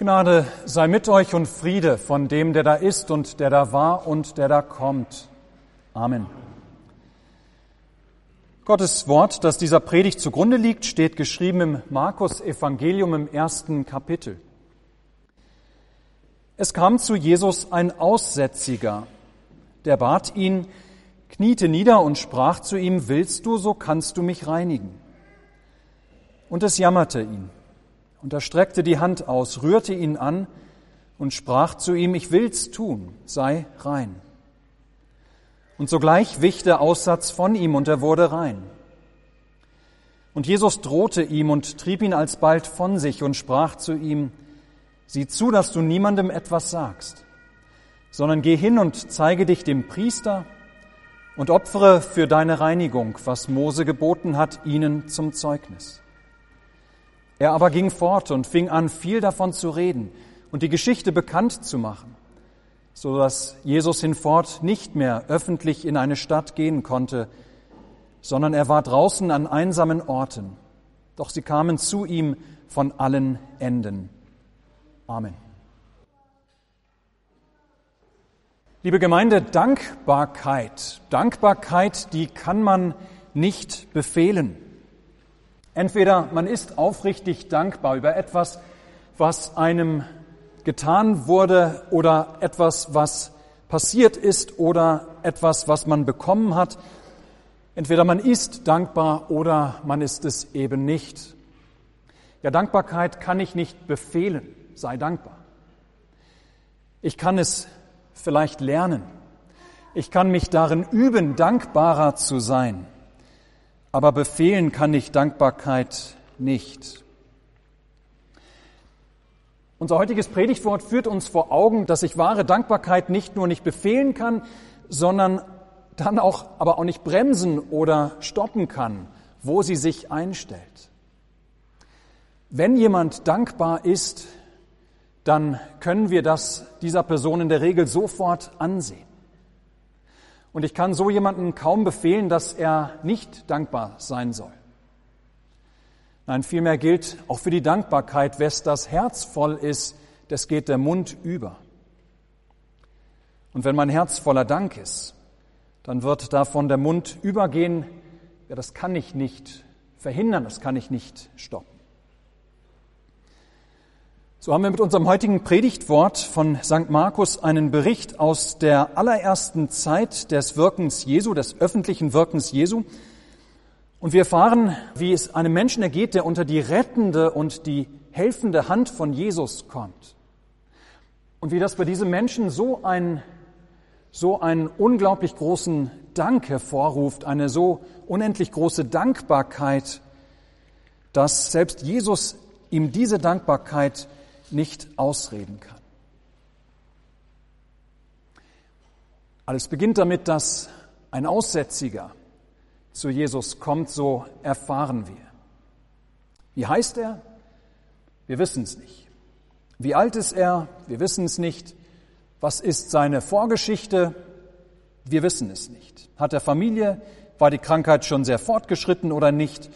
Gnade sei mit euch und Friede von dem, der da ist und der da war und der da kommt. Amen. Gottes Wort, das dieser Predigt zugrunde liegt, steht geschrieben im Markus Evangelium im ersten Kapitel. Es kam zu Jesus ein Aussätziger, der bat ihn, kniete nieder und sprach zu ihm, willst du, so kannst du mich reinigen. Und es jammerte ihn. Und er streckte die Hand aus, rührte ihn an und sprach zu ihm, ich will's tun, sei rein. Und sogleich wich der Aussatz von ihm und er wurde rein. Und Jesus drohte ihm und trieb ihn alsbald von sich und sprach zu ihm, sieh zu, dass du niemandem etwas sagst, sondern geh hin und zeige dich dem Priester und opfere für deine Reinigung, was Mose geboten hat, ihnen zum Zeugnis. Er aber ging fort und fing an, viel davon zu reden und die Geschichte bekannt zu machen, so dass Jesus hinfort nicht mehr öffentlich in eine Stadt gehen konnte, sondern er war draußen an einsamen Orten. Doch sie kamen zu ihm von allen Enden. Amen. Liebe Gemeinde, Dankbarkeit, Dankbarkeit, die kann man nicht befehlen. Entweder man ist aufrichtig dankbar über etwas, was einem getan wurde oder etwas, was passiert ist oder etwas, was man bekommen hat. Entweder man ist dankbar oder man ist es eben nicht. Ja, Dankbarkeit kann ich nicht befehlen. Sei dankbar. Ich kann es vielleicht lernen. Ich kann mich darin üben, dankbarer zu sein. Aber befehlen kann ich Dankbarkeit nicht. Unser heutiges Predigtwort führt uns vor Augen, dass ich wahre Dankbarkeit nicht nur nicht befehlen kann, sondern dann auch, aber auch nicht bremsen oder stoppen kann, wo sie sich einstellt. Wenn jemand dankbar ist, dann können wir das dieser Person in der Regel sofort ansehen. Und ich kann so jemanden kaum befehlen, dass er nicht dankbar sein soll. Nein, vielmehr gilt auch für die Dankbarkeit, wes das Herz voll ist, das geht der Mund über. Und wenn mein Herz voller Dank ist, dann wird davon der Mund übergehen. Ja, das kann ich nicht verhindern, das kann ich nicht stoppen. So haben wir mit unserem heutigen Predigtwort von St. Markus einen Bericht aus der allerersten Zeit des Wirkens Jesu, des öffentlichen Wirkens Jesu. Und wir erfahren, wie es einem Menschen ergeht, der unter die rettende und die helfende Hand von Jesus kommt. Und wie das bei diesem Menschen so ein, so einen unglaublich großen Dank hervorruft, eine so unendlich große Dankbarkeit, dass selbst Jesus ihm diese Dankbarkeit nicht ausreden kann. Alles beginnt damit, dass ein Aussätziger zu Jesus kommt, so erfahren wir. Wie heißt er? Wir wissen es nicht. Wie alt ist er? Wir wissen es nicht. Was ist seine Vorgeschichte? Wir wissen es nicht. Hat er Familie? War die Krankheit schon sehr fortgeschritten oder nicht?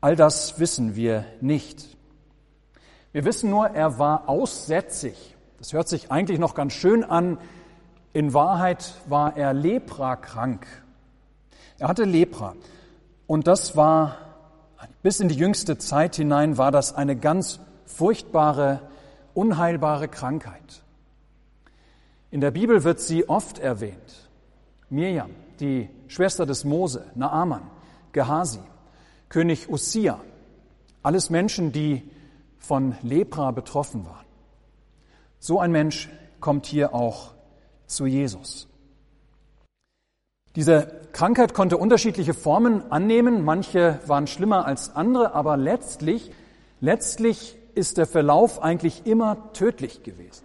All das wissen wir nicht. Wir wissen nur, er war aussätzig. Das hört sich eigentlich noch ganz schön an. In Wahrheit war er leprakrank. Er hatte Lepra. Und das war, bis in die jüngste Zeit hinein, war das eine ganz furchtbare, unheilbare Krankheit. In der Bibel wird sie oft erwähnt. Mirjam, die Schwester des Mose, Naaman, Gehasi, König Ussia, alles Menschen, die von Lepra betroffen waren. So ein Mensch kommt hier auch zu Jesus. Diese Krankheit konnte unterschiedliche Formen annehmen, manche waren schlimmer als andere, aber letztlich, letztlich ist der Verlauf eigentlich immer tödlich gewesen.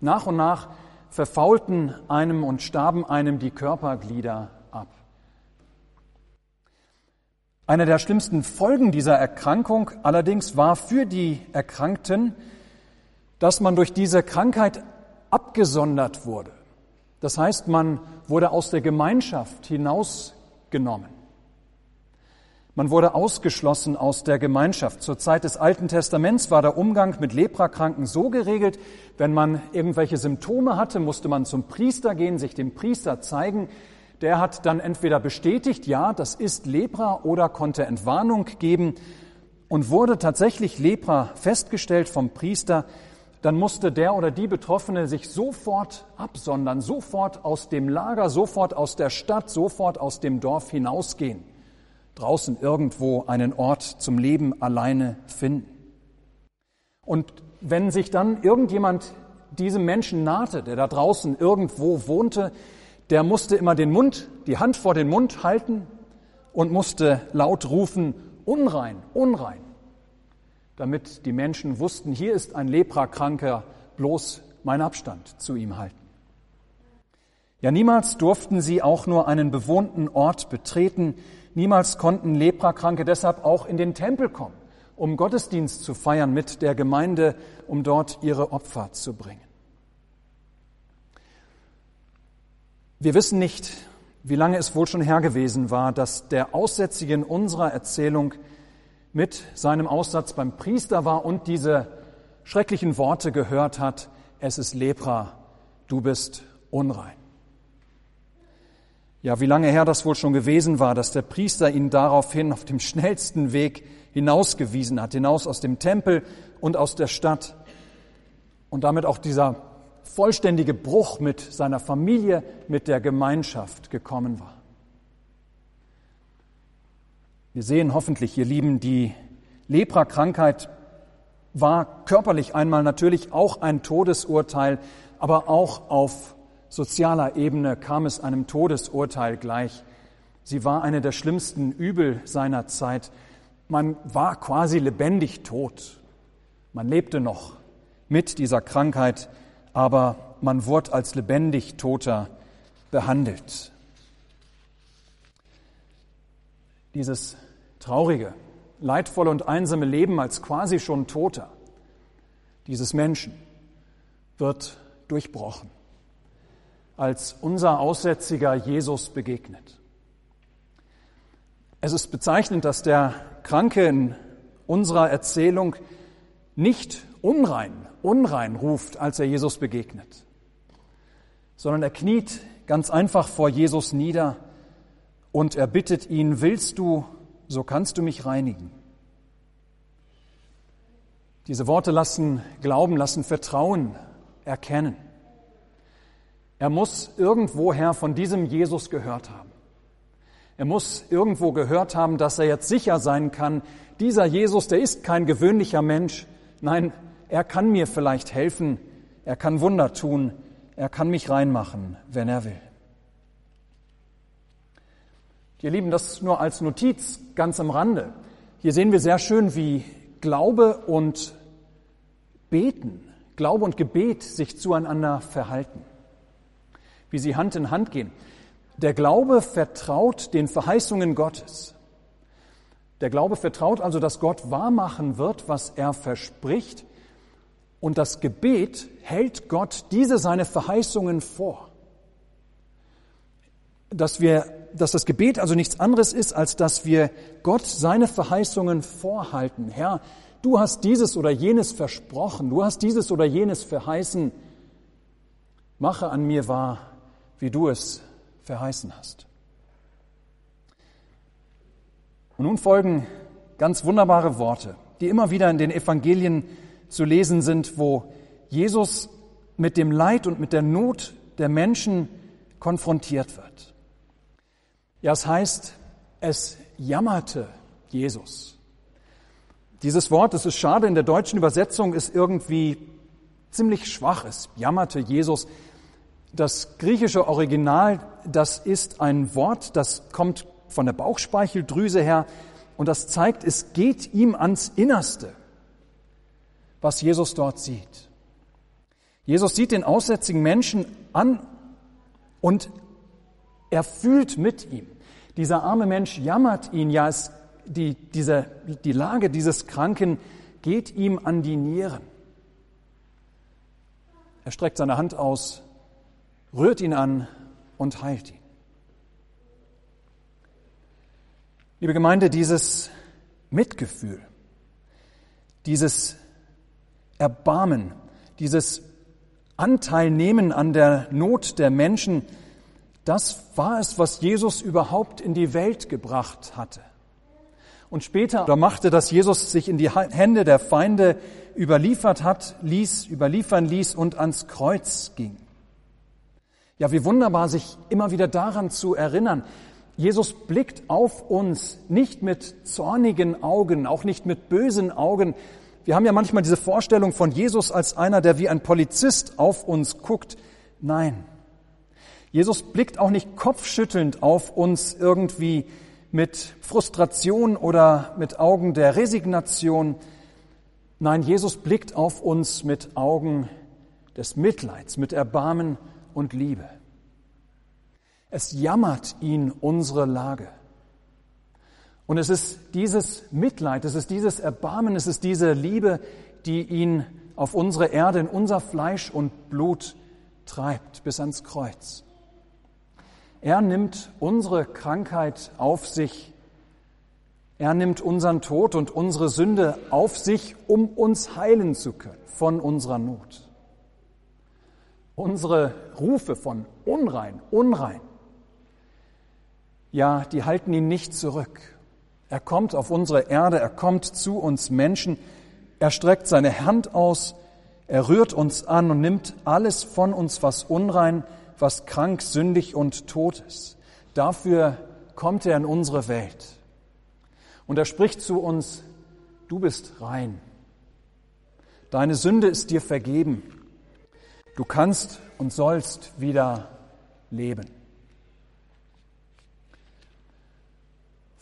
Nach und nach verfaulten einem und starben einem die Körperglieder Eine der schlimmsten Folgen dieser Erkrankung allerdings war für die Erkrankten, dass man durch diese Krankheit abgesondert wurde. Das heißt, man wurde aus der Gemeinschaft hinausgenommen. Man wurde ausgeschlossen aus der Gemeinschaft. Zur Zeit des Alten Testaments war der Umgang mit Leprakranken so geregelt, wenn man irgendwelche Symptome hatte, musste man zum Priester gehen, sich dem Priester zeigen. Der hat dann entweder bestätigt, ja, das ist Lepra, oder konnte Entwarnung geben. Und wurde tatsächlich Lepra festgestellt vom Priester, dann musste der oder die Betroffene sich sofort absondern, sofort aus dem Lager, sofort aus der Stadt, sofort aus dem Dorf hinausgehen draußen irgendwo einen Ort zum Leben alleine finden. Und wenn sich dann irgendjemand diesem Menschen nahte, der da draußen irgendwo wohnte, der musste immer den Mund, die Hand vor den Mund halten und musste laut rufen, unrein, unrein, damit die Menschen wussten, hier ist ein Leprakranker, bloß mein Abstand zu ihm halten. Ja, niemals durften sie auch nur einen bewohnten Ort betreten, Niemals konnten Leprakranke deshalb auch in den Tempel kommen, um Gottesdienst zu feiern mit der Gemeinde, um dort ihre Opfer zu bringen. Wir wissen nicht, wie lange es wohl schon her gewesen war, dass der Aussätzige in unserer Erzählung mit seinem Aussatz beim Priester war und diese schrecklichen Worte gehört hat, es ist Lepra, du bist unrein. Ja, wie lange her das wohl schon gewesen war, dass der Priester ihn daraufhin auf dem schnellsten Weg hinausgewiesen hat, hinaus aus dem Tempel und aus der Stadt. Und damit auch dieser vollständige Bruch mit seiner Familie, mit der Gemeinschaft gekommen war. Wir sehen hoffentlich, ihr Lieben, die Lepra-Krankheit war körperlich einmal natürlich auch ein Todesurteil, aber auch auf sozialer Ebene kam es einem Todesurteil gleich. Sie war eine der schlimmsten Übel seiner Zeit. Man war quasi lebendig tot. Man lebte noch mit dieser Krankheit, aber man wurde als lebendig Toter behandelt. Dieses traurige, leidvolle und einsame Leben als quasi schon Toter dieses Menschen wird durchbrochen als unser Aussätziger Jesus begegnet. Es ist bezeichnend, dass der Kranke in unserer Erzählung nicht unrein, unrein ruft, als er Jesus begegnet, sondern er kniet ganz einfach vor Jesus nieder und er bittet ihn, willst du, so kannst du mich reinigen. Diese Worte lassen Glauben, lassen Vertrauen erkennen. Er muss irgendwoher von diesem Jesus gehört haben. Er muss irgendwo gehört haben, dass er jetzt sicher sein kann, dieser Jesus, der ist kein gewöhnlicher Mensch. Nein, er kann mir vielleicht helfen, er kann Wunder tun, er kann mich reinmachen, wenn er will. Ihr Lieben, das nur als Notiz ganz am Rande. Hier sehen wir sehr schön, wie Glaube und Beten, Glaube und Gebet sich zueinander verhalten wie sie Hand in Hand gehen. Der Glaube vertraut den Verheißungen Gottes. Der Glaube vertraut also, dass Gott wahrmachen wird, was er verspricht. Und das Gebet hält Gott diese seine Verheißungen vor. Dass wir, dass das Gebet also nichts anderes ist, als dass wir Gott seine Verheißungen vorhalten. Herr, du hast dieses oder jenes versprochen, du hast dieses oder jenes verheißen. Mache an mir wahr, wie du es verheißen hast. Und nun folgen ganz wunderbare Worte, die immer wieder in den Evangelien zu lesen sind, wo Jesus mit dem Leid und mit der Not der Menschen konfrontiert wird. Ja, es heißt, es jammerte Jesus. Dieses Wort, das ist schade, in der deutschen Übersetzung ist irgendwie ziemlich schwach. Es jammerte Jesus. Das griechische Original, das ist ein Wort, das kommt von der Bauchspeicheldrüse her und das zeigt, es geht ihm ans Innerste, was Jesus dort sieht. Jesus sieht den aussätzigen Menschen an und er fühlt mit ihm. Dieser arme Mensch jammert ihn, ja, es, die, diese, die Lage dieses Kranken geht ihm an die Nieren. Er streckt seine Hand aus rührt ihn an und heilt ihn. Liebe Gemeinde, dieses Mitgefühl, dieses Erbarmen, dieses Anteilnehmen an der Not der Menschen, das war es, was Jesus überhaupt in die Welt gebracht hatte. Und später da machte, dass Jesus sich in die Hände der Feinde überliefert hat, ließ, überliefern ließ und ans Kreuz ging. Ja, wie wunderbar, sich immer wieder daran zu erinnern. Jesus blickt auf uns nicht mit zornigen Augen, auch nicht mit bösen Augen. Wir haben ja manchmal diese Vorstellung von Jesus als einer, der wie ein Polizist auf uns guckt. Nein, Jesus blickt auch nicht kopfschüttelnd auf uns irgendwie mit Frustration oder mit Augen der Resignation. Nein, Jesus blickt auf uns mit Augen des Mitleids, mit Erbarmen und Liebe. Es jammert ihn unsere Lage. Und es ist dieses Mitleid, es ist dieses Erbarmen, es ist diese Liebe, die ihn auf unsere Erde, in unser Fleisch und Blut treibt bis ans Kreuz. Er nimmt unsere Krankheit auf sich. Er nimmt unseren Tod und unsere Sünde auf sich, um uns heilen zu können von unserer Not. Unsere Rufe von unrein, unrein, ja, die halten ihn nicht zurück. Er kommt auf unsere Erde, er kommt zu uns Menschen, er streckt seine Hand aus, er rührt uns an und nimmt alles von uns, was unrein, was krank, sündig und tot ist. Dafür kommt er in unsere Welt. Und er spricht zu uns, du bist rein. Deine Sünde ist dir vergeben. Du kannst und sollst wieder leben.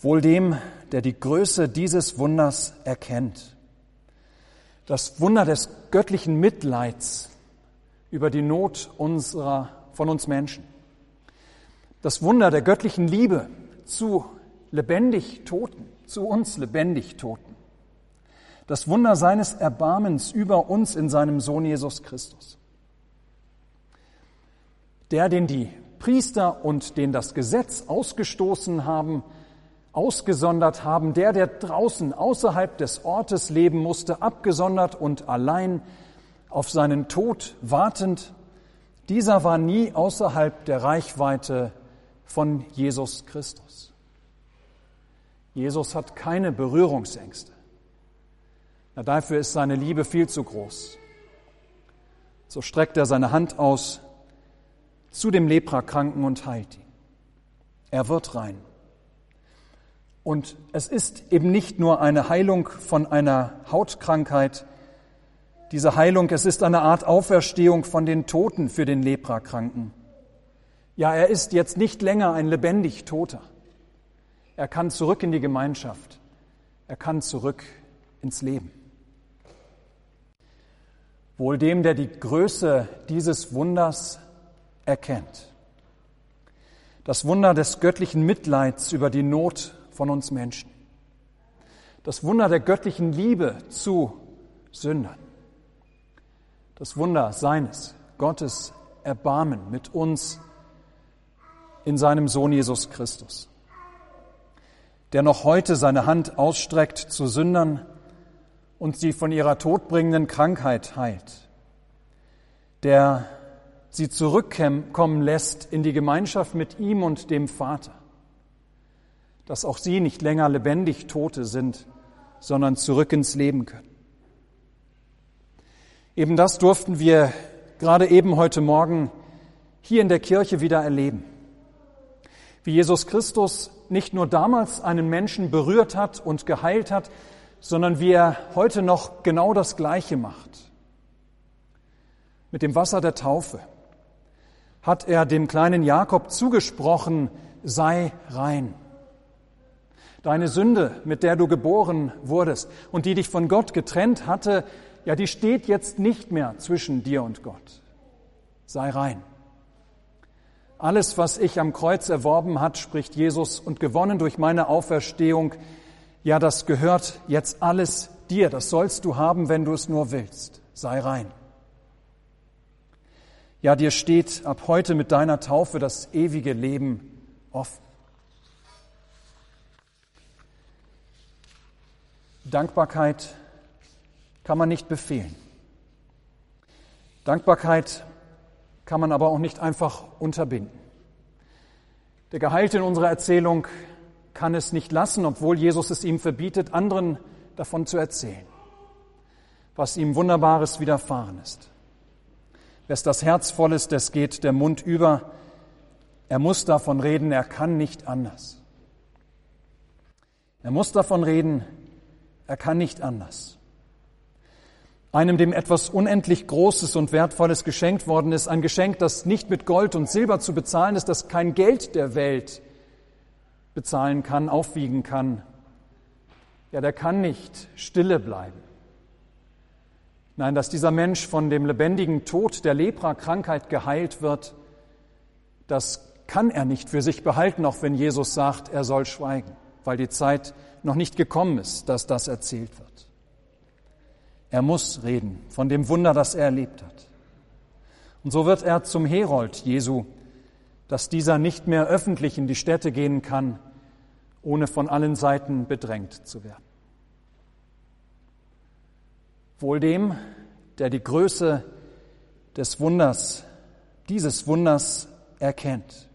Wohl dem, der die Größe dieses Wunders erkennt. Das Wunder des göttlichen Mitleids über die Not unserer von uns Menschen. Das Wunder der göttlichen Liebe zu lebendig Toten, zu uns lebendig Toten. Das Wunder seines Erbarmens über uns in seinem Sohn Jesus Christus. Der, den die Priester und den das Gesetz ausgestoßen haben, ausgesondert haben, der, der draußen außerhalb des Ortes leben musste, abgesondert und allein auf seinen Tod wartend, dieser war nie außerhalb der Reichweite von Jesus Christus. Jesus hat keine Berührungsängste. Na, dafür ist seine Liebe viel zu groß. So streckt er seine Hand aus zu dem Leprakranken und heilt ihn. Er wird rein. Und es ist eben nicht nur eine Heilung von einer Hautkrankheit, diese Heilung, es ist eine Art Auferstehung von den Toten für den Leprakranken. Ja, er ist jetzt nicht länger ein lebendig Toter. Er kann zurück in die Gemeinschaft. Er kann zurück ins Leben. Wohl dem, der die Größe dieses Wunders erkennt. Das Wunder des göttlichen Mitleids über die Not von uns Menschen. Das Wunder der göttlichen Liebe zu Sündern das Wunder seines, Gottes Erbarmen mit uns in seinem Sohn Jesus Christus, der noch heute seine Hand ausstreckt zu Sündern und sie von ihrer todbringenden Krankheit heilt, der sie zurückkommen lässt in die Gemeinschaft mit ihm und dem Vater, dass auch sie nicht länger lebendig Tote sind, sondern zurück ins Leben können. Eben das durften wir gerade eben heute Morgen hier in der Kirche wieder erleben. Wie Jesus Christus nicht nur damals einen Menschen berührt hat und geheilt hat, sondern wie er heute noch genau das Gleiche macht. Mit dem Wasser der Taufe hat er dem kleinen Jakob zugesprochen, sei rein. Deine Sünde, mit der du geboren wurdest und die dich von Gott getrennt hatte, ja, die steht jetzt nicht mehr zwischen dir und Gott. Sei rein. Alles, was ich am Kreuz erworben hat, spricht Jesus, und gewonnen durch meine Auferstehung, ja, das gehört jetzt alles dir. Das sollst du haben, wenn du es nur willst. Sei rein. Ja, dir steht ab heute mit deiner Taufe das ewige Leben offen. Dankbarkeit kann man nicht befehlen. Dankbarkeit kann man aber auch nicht einfach unterbinden. Der Geheilte in unserer Erzählung kann es nicht lassen, obwohl Jesus es ihm verbietet, anderen davon zu erzählen, was ihm Wunderbares widerfahren ist. Wes das Herz voll ist, des geht der Mund über. Er muss davon reden, er kann nicht anders. Er muss davon reden, er kann nicht anders. Einem, dem etwas unendlich Großes und Wertvolles geschenkt worden ist, ein Geschenk, das nicht mit Gold und Silber zu bezahlen ist, das kein Geld der Welt bezahlen kann, aufwiegen kann, ja, der kann nicht stille bleiben. Nein, dass dieser Mensch von dem lebendigen Tod der Lepra-Krankheit geheilt wird, das kann er nicht für sich behalten, auch wenn Jesus sagt, er soll schweigen, weil die Zeit noch nicht gekommen ist, dass das erzählt wird. Er muss reden von dem Wunder, das er erlebt hat. Und so wird er zum Herold Jesu, dass dieser nicht mehr öffentlich in die Städte gehen kann, ohne von allen Seiten bedrängt zu werden. Wohl dem, der die Größe des Wunders, dieses Wunders erkennt.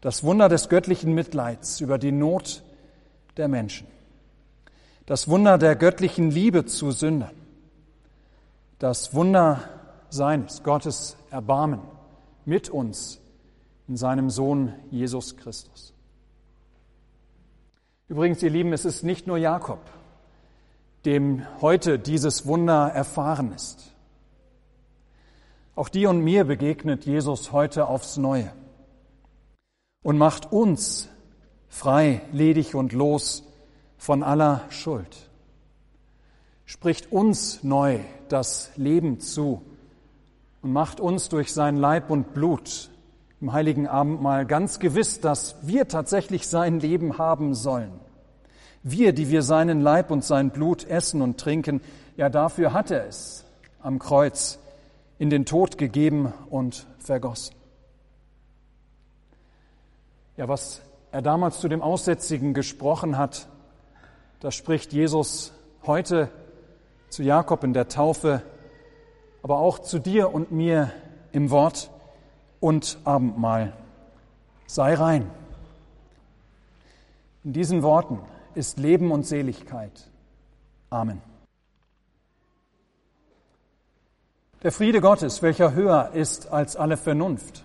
Das Wunder des göttlichen Mitleids über die Not der Menschen. Das Wunder der göttlichen Liebe zu Sündern. Das Wunder seines, Gottes Erbarmen mit uns in seinem Sohn Jesus Christus. Übrigens, ihr Lieben, es ist nicht nur Jakob, dem heute dieses Wunder erfahren ist. Auch dir und mir begegnet Jesus heute aufs Neue und macht uns frei, ledig und los von aller Schuld. Spricht uns neu das Leben zu und macht uns durch sein Leib und Blut im heiligen Abendmahl ganz gewiss, dass wir tatsächlich sein Leben haben sollen. Wir, die wir seinen Leib und sein Blut essen und trinken, ja dafür hat er es am Kreuz in den Tod gegeben und vergossen. Ja, was er damals zu dem Aussätzigen gesprochen hat, das spricht Jesus heute zu Jakob in der Taufe, aber auch zu dir und mir im Wort und Abendmahl. Sei rein. In diesen Worten ist Leben und Seligkeit. Amen. Der Friede Gottes, welcher höher ist als alle Vernunft,